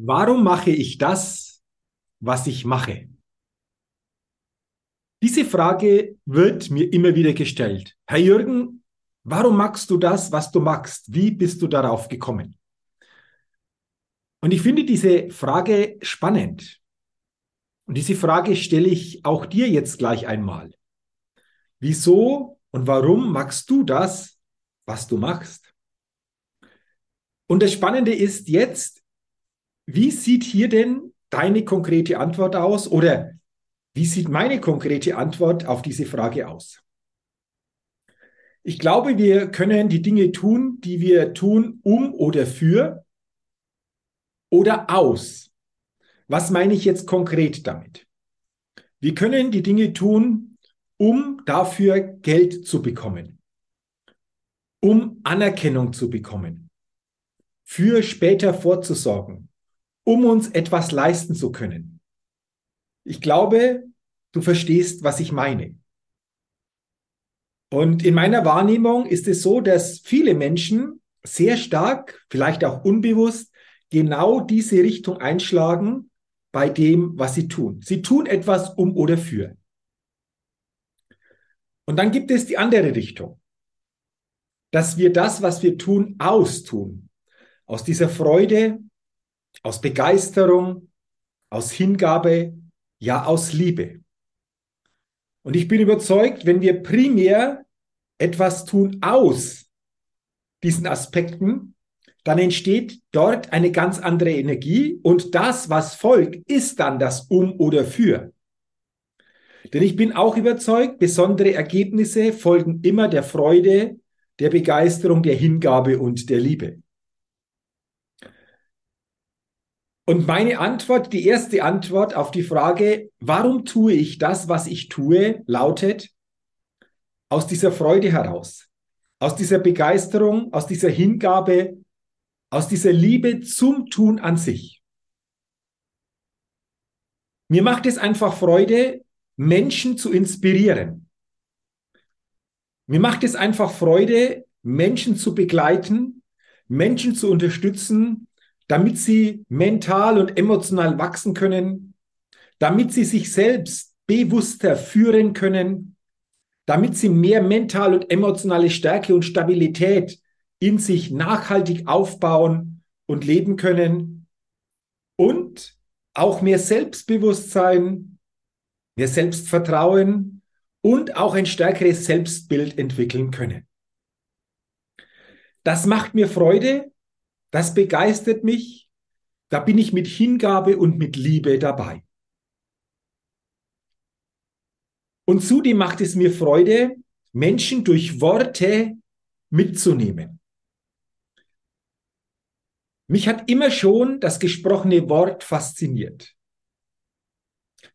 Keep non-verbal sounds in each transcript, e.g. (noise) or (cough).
Warum mache ich das, was ich mache? Diese Frage wird mir immer wieder gestellt. Herr Jürgen, warum magst du das, was du magst? Wie bist du darauf gekommen? Und ich finde diese Frage spannend. Und diese Frage stelle ich auch dir jetzt gleich einmal. Wieso und warum magst du das, was du machst? Und das Spannende ist jetzt, wie sieht hier denn deine konkrete Antwort aus oder wie sieht meine konkrete Antwort auf diese Frage aus? Ich glaube, wir können die Dinge tun, die wir tun, um oder für oder aus. Was meine ich jetzt konkret damit? Wir können die Dinge tun, um dafür Geld zu bekommen, um Anerkennung zu bekommen, für später vorzusorgen, um uns etwas leisten zu können. Ich glaube, du verstehst, was ich meine. Und in meiner Wahrnehmung ist es so, dass viele Menschen sehr stark, vielleicht auch unbewusst, genau diese Richtung einschlagen bei dem, was sie tun. Sie tun etwas um oder für. Und dann gibt es die andere Richtung, dass wir das, was wir tun, austun. Aus dieser Freude, aus Begeisterung, aus Hingabe, ja aus Liebe. Und ich bin überzeugt, wenn wir primär etwas tun aus diesen Aspekten, dann entsteht dort eine ganz andere Energie und das, was folgt, ist dann das Um oder Für. Denn ich bin auch überzeugt, besondere Ergebnisse folgen immer der Freude, der Begeisterung, der Hingabe und der Liebe. Und meine Antwort, die erste Antwort auf die Frage, warum tue ich das, was ich tue, lautet, aus dieser Freude heraus, aus dieser Begeisterung, aus dieser Hingabe, aus dieser Liebe zum Tun an sich. Mir macht es einfach Freude, Menschen zu inspirieren. Mir macht es einfach Freude, Menschen zu begleiten, Menschen zu unterstützen, damit sie mental und emotional wachsen können, damit sie sich selbst bewusster führen können, damit sie mehr mental und emotionale Stärke und Stabilität in sich nachhaltig aufbauen und leben können und auch mehr Selbstbewusstsein, mehr Selbstvertrauen und auch ein stärkeres Selbstbild entwickeln können. Das macht mir Freude, das begeistert mich. Da bin ich mit Hingabe und mit Liebe dabei. Und zudem macht es mir Freude, Menschen durch Worte mitzunehmen. Mich hat immer schon das gesprochene Wort fasziniert.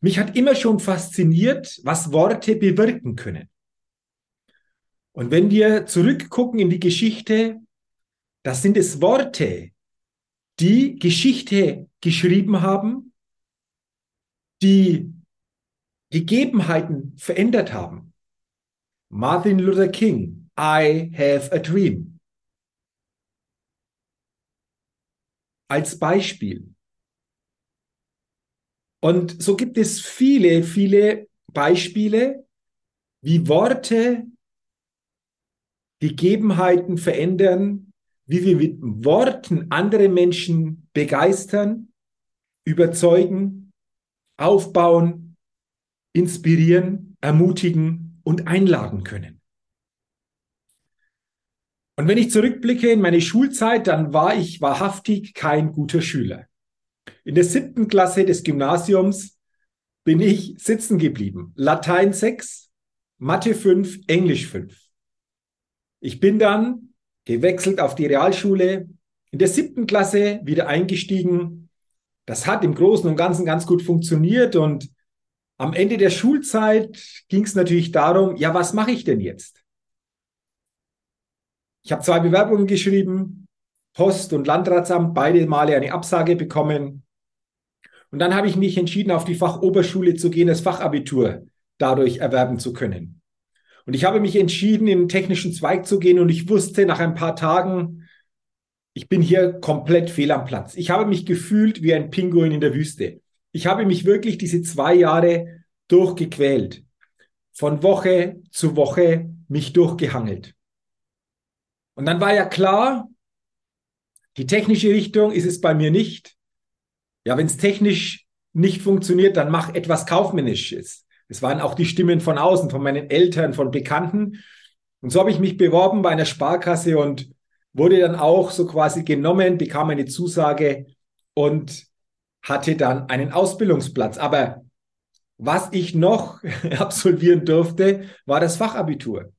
Mich hat immer schon fasziniert, was Worte bewirken können. Und wenn wir zurückgucken in die Geschichte, das sind es Worte, die Geschichte geschrieben haben, die Gegebenheiten verändert haben. Martin Luther King, I have a dream. Als Beispiel. Und so gibt es viele, viele Beispiele, wie Worte Gegebenheiten verändern, wie wir mit Worten andere Menschen begeistern, überzeugen, aufbauen, inspirieren, ermutigen und einladen können. Und wenn ich zurückblicke in meine Schulzeit, dann war ich wahrhaftig kein guter Schüler. In der siebten Klasse des Gymnasiums bin ich sitzen geblieben. Latein 6, Mathe 5, Englisch 5. Ich bin dann gewechselt auf die Realschule, in der siebten Klasse wieder eingestiegen. Das hat im Großen und Ganzen ganz gut funktioniert und am Ende der Schulzeit ging es natürlich darum, ja, was mache ich denn jetzt? Ich habe zwei Bewerbungen geschrieben, Post und Landratsamt, beide Male eine Absage bekommen. Und dann habe ich mich entschieden, auf die Fachoberschule zu gehen, das Fachabitur dadurch erwerben zu können. Und ich habe mich entschieden, in den technischen Zweig zu gehen und ich wusste nach ein paar Tagen, ich bin hier komplett fehl am Platz. Ich habe mich gefühlt wie ein Pinguin in der Wüste. Ich habe mich wirklich diese zwei Jahre durchgequält. Von Woche zu Woche mich durchgehangelt. Und dann war ja klar, die technische Richtung ist es bei mir nicht. Ja, wenn es technisch nicht funktioniert, dann mach etwas Kaufmännisches. Es waren auch die Stimmen von außen, von meinen Eltern, von Bekannten. Und so habe ich mich beworben bei einer Sparkasse und wurde dann auch so quasi genommen, bekam eine Zusage und hatte dann einen Ausbildungsplatz. Aber was ich noch (laughs) absolvieren durfte, war das Fachabitur.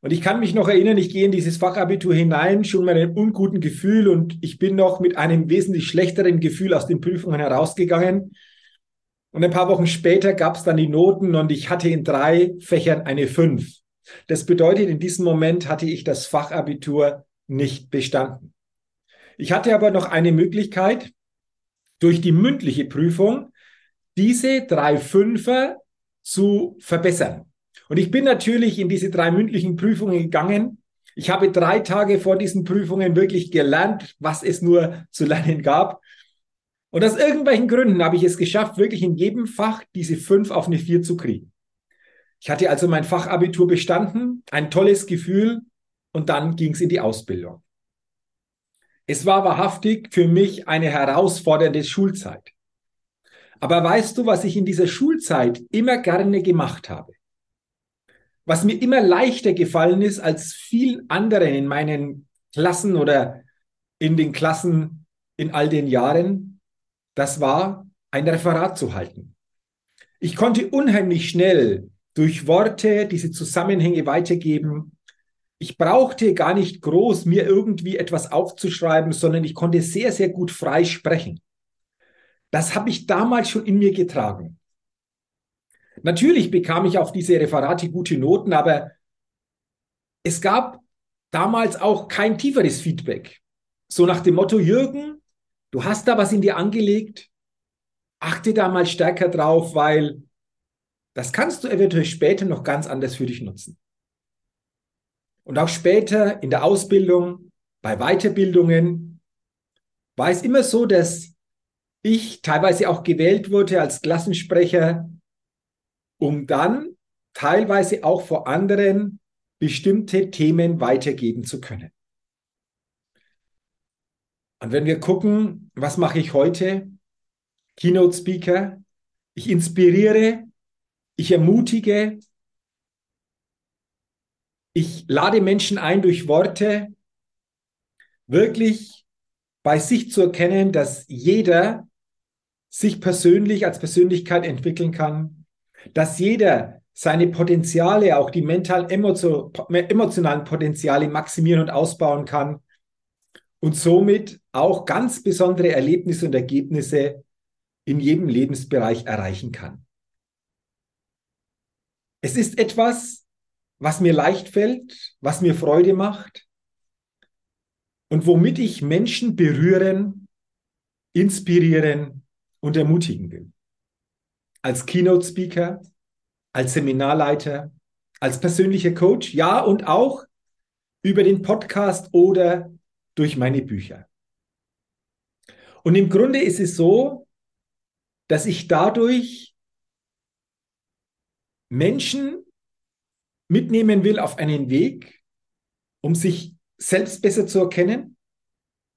Und ich kann mich noch erinnern, ich gehe in dieses Fachabitur hinein, schon mit einem unguten Gefühl und ich bin noch mit einem wesentlich schlechteren Gefühl aus den Prüfungen herausgegangen. Und ein paar Wochen später gab es dann die Noten und ich hatte in drei Fächern eine fünf. Das bedeutet, in diesem Moment hatte ich das Fachabitur nicht bestanden. Ich hatte aber noch eine Möglichkeit, durch die mündliche Prüfung diese drei Fünfer zu verbessern. Und ich bin natürlich in diese drei mündlichen Prüfungen gegangen. Ich habe drei Tage vor diesen Prüfungen wirklich gelernt, was es nur zu lernen gab. Und aus irgendwelchen Gründen habe ich es geschafft, wirklich in jedem Fach diese fünf auf eine vier zu kriegen. Ich hatte also mein Fachabitur bestanden, ein tolles Gefühl und dann ging es in die Ausbildung. Es war wahrhaftig für mich eine herausfordernde Schulzeit. Aber weißt du, was ich in dieser Schulzeit immer gerne gemacht habe? Was mir immer leichter gefallen ist als vielen anderen in meinen Klassen oder in den Klassen in all den Jahren, das war ein Referat zu halten. Ich konnte unheimlich schnell durch Worte diese Zusammenhänge weitergeben. Ich brauchte gar nicht groß mir irgendwie etwas aufzuschreiben, sondern ich konnte sehr, sehr gut frei sprechen. Das habe ich damals schon in mir getragen. Natürlich bekam ich auf diese Referate gute Noten, aber es gab damals auch kein tieferes Feedback. So nach dem Motto, Jürgen, Du hast da was in dir angelegt. Achte da mal stärker drauf, weil das kannst du eventuell später noch ganz anders für dich nutzen. Und auch später in der Ausbildung, bei Weiterbildungen war es immer so, dass ich teilweise auch gewählt wurde als Klassensprecher, um dann teilweise auch vor anderen bestimmte Themen weitergeben zu können. Und wenn wir gucken, was mache ich heute? Keynote Speaker. Ich inspiriere, ich ermutige, ich lade Menschen ein durch Worte, wirklich bei sich zu erkennen, dass jeder sich persönlich als Persönlichkeit entwickeln kann, dass jeder seine Potenziale, auch die mental emotionalen Potenziale maximieren und ausbauen kann und somit auch ganz besondere Erlebnisse und Ergebnisse in jedem Lebensbereich erreichen kann. Es ist etwas, was mir leicht fällt, was mir Freude macht und womit ich Menschen berühren, inspirieren und ermutigen will. Als Keynote Speaker, als Seminarleiter, als persönlicher Coach, ja und auch über den Podcast oder durch meine Bücher. Und im Grunde ist es so, dass ich dadurch Menschen mitnehmen will auf einen Weg, um sich selbst besser zu erkennen,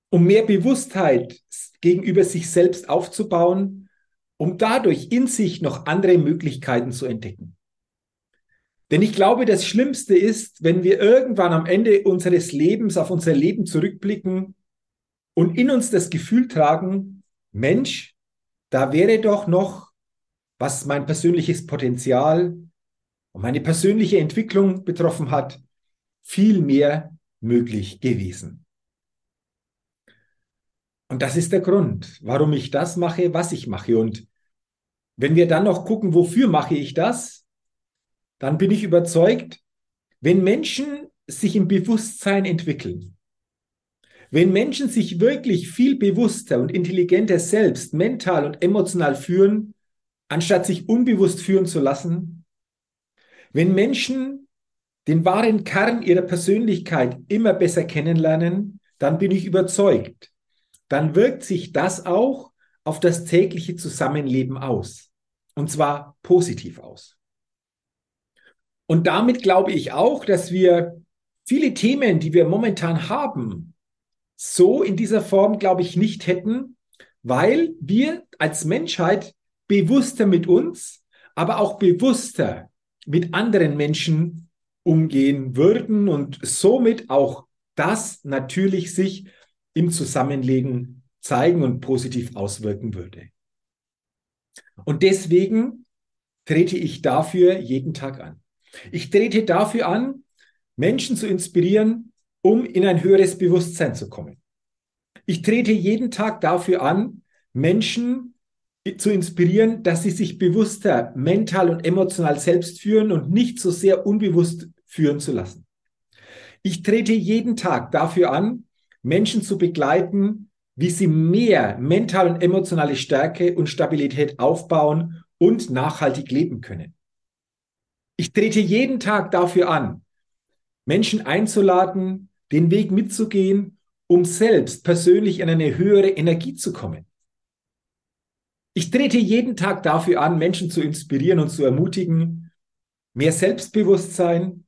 um mehr Bewusstheit gegenüber sich selbst aufzubauen um dadurch in sich noch andere Möglichkeiten zu entdecken. Denn ich glaube, das Schlimmste ist, wenn wir irgendwann am Ende unseres Lebens auf unser Leben zurückblicken und in uns das Gefühl tragen, Mensch, da wäre doch noch, was mein persönliches Potenzial und meine persönliche Entwicklung betroffen hat, viel mehr möglich gewesen. Und das ist der Grund, warum ich das mache, was ich mache. Und wenn wir dann noch gucken, wofür mache ich das, dann bin ich überzeugt, wenn Menschen sich im Bewusstsein entwickeln, wenn Menschen sich wirklich viel bewusster und intelligenter selbst mental und emotional führen, anstatt sich unbewusst führen zu lassen, wenn Menschen den wahren Kern ihrer Persönlichkeit immer besser kennenlernen, dann bin ich überzeugt, dann wirkt sich das auch auf das tägliche Zusammenleben aus. Und zwar positiv aus. Und damit glaube ich auch, dass wir viele Themen, die wir momentan haben, so in dieser Form, glaube ich, nicht hätten, weil wir als Menschheit bewusster mit uns, aber auch bewusster mit anderen Menschen umgehen würden und somit auch das natürlich sich im Zusammenlegen zeigen und positiv auswirken würde. Und deswegen trete ich dafür jeden Tag an. Ich trete dafür an, Menschen zu inspirieren, um in ein höheres Bewusstsein zu kommen. Ich trete jeden Tag dafür an, Menschen zu inspirieren, dass sie sich bewusster mental und emotional selbst führen und nicht so sehr unbewusst führen zu lassen. Ich trete jeden Tag dafür an, Menschen zu begleiten, wie sie mehr mental und emotionale Stärke und Stabilität aufbauen und nachhaltig leben können. Ich trete jeden Tag dafür an, Menschen einzuladen, den Weg mitzugehen, um selbst persönlich in eine höhere Energie zu kommen. Ich trete jeden Tag dafür an, Menschen zu inspirieren und zu ermutigen, mehr Selbstbewusstsein,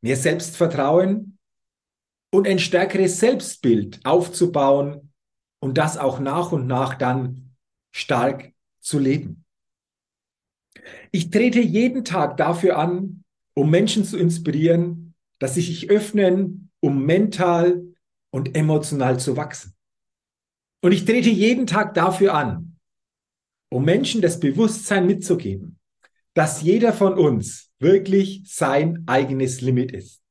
mehr Selbstvertrauen und ein stärkeres Selbstbild aufzubauen und das auch nach und nach dann stark zu leben. Ich trete jeden Tag dafür an, um Menschen zu inspirieren, dass sie sich öffnen, um mental und emotional zu wachsen. Und ich trete jeden Tag dafür an, um Menschen das Bewusstsein mitzugeben, dass jeder von uns wirklich sein eigenes Limit ist.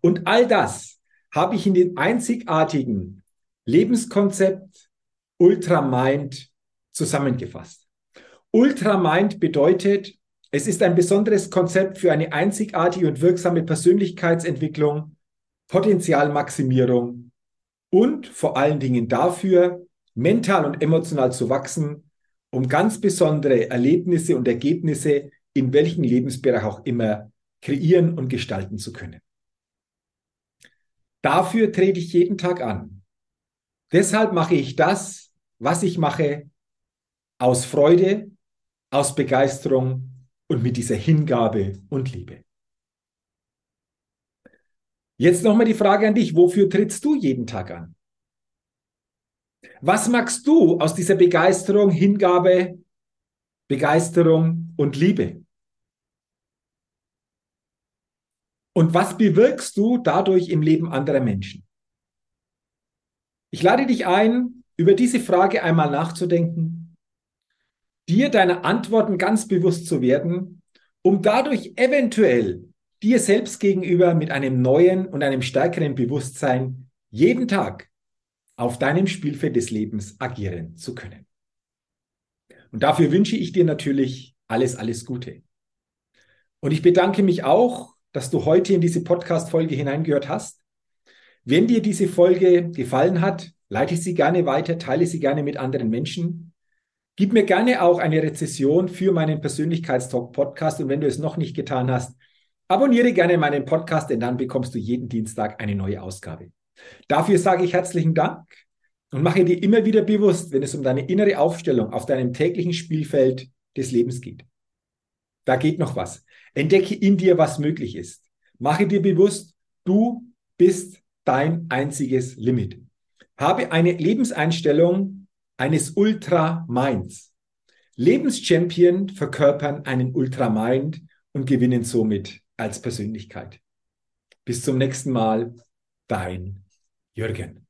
Und all das habe ich in dem einzigartigen Lebenskonzept Ultramind zusammengefasst. Ultramind bedeutet, es ist ein besonderes Konzept für eine einzigartige und wirksame Persönlichkeitsentwicklung, Potenzialmaximierung und vor allen Dingen dafür, mental und emotional zu wachsen, um ganz besondere Erlebnisse und Ergebnisse in welchem Lebensbereich auch immer kreieren und gestalten zu können. Dafür trete ich jeden Tag an. Deshalb mache ich das, was ich mache, aus Freude, aus Begeisterung und mit dieser Hingabe und Liebe. Jetzt nochmal die Frage an dich, wofür trittst du jeden Tag an? Was magst du aus dieser Begeisterung, Hingabe, Begeisterung und Liebe? Und was bewirkst du dadurch im Leben anderer Menschen? Ich lade dich ein, über diese Frage einmal nachzudenken dir deiner Antworten ganz bewusst zu werden, um dadurch eventuell dir selbst gegenüber mit einem neuen und einem stärkeren Bewusstsein jeden Tag auf deinem Spielfeld des Lebens agieren zu können. Und dafür wünsche ich dir natürlich alles, alles Gute. Und ich bedanke mich auch, dass du heute in diese Podcast-Folge hineingehört hast. Wenn dir diese Folge gefallen hat, leite sie gerne weiter, teile sie gerne mit anderen Menschen. Gib mir gerne auch eine Rezession für meinen Persönlichkeitstalk Podcast und wenn du es noch nicht getan hast, abonniere gerne meinen Podcast, denn dann bekommst du jeden Dienstag eine neue Ausgabe. Dafür sage ich herzlichen Dank und mache dir immer wieder bewusst, wenn es um deine innere Aufstellung auf deinem täglichen Spielfeld des Lebens geht. Da geht noch was. Entdecke in dir, was möglich ist. Mache dir bewusst, du bist dein einziges Limit. Habe eine Lebenseinstellung, eines Ultra-Minds. Lebenschampion verkörpern einen Ultramind und gewinnen somit als Persönlichkeit. Bis zum nächsten Mal, dein Jürgen.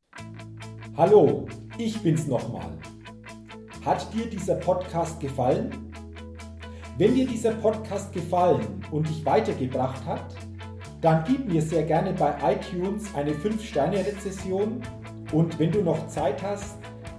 Hallo, ich bin's nochmal. Hat dir dieser Podcast gefallen? Wenn dir dieser Podcast gefallen und dich weitergebracht hat, dann gib mir sehr gerne bei iTunes eine 5-Sterne-Rezession und wenn du noch Zeit hast,